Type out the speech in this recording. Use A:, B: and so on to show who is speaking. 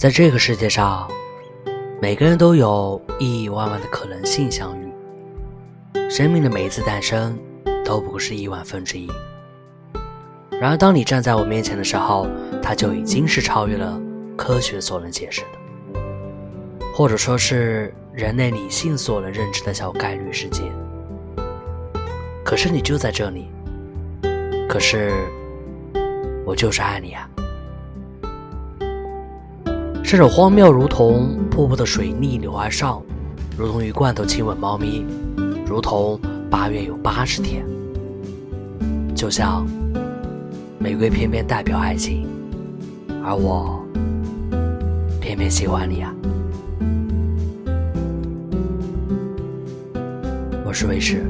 A: 在这个世界上，每个人都有亿亿万万的可能性相遇。生命的每一次诞生，都不过是亿万分之一。然而，当你站在我面前的时候，它就已经是超越了科学所能解释的，或者说是人类理性所能认知的小概率事件。可是你就在这里，可是我就是爱你啊！这种荒谬，如同瀑布的水逆流而上，如同鱼罐头亲吻猫咪，如同八月有八十天，就像玫瑰偏偏代表爱情，而我偏偏喜欢你啊！我是卫士。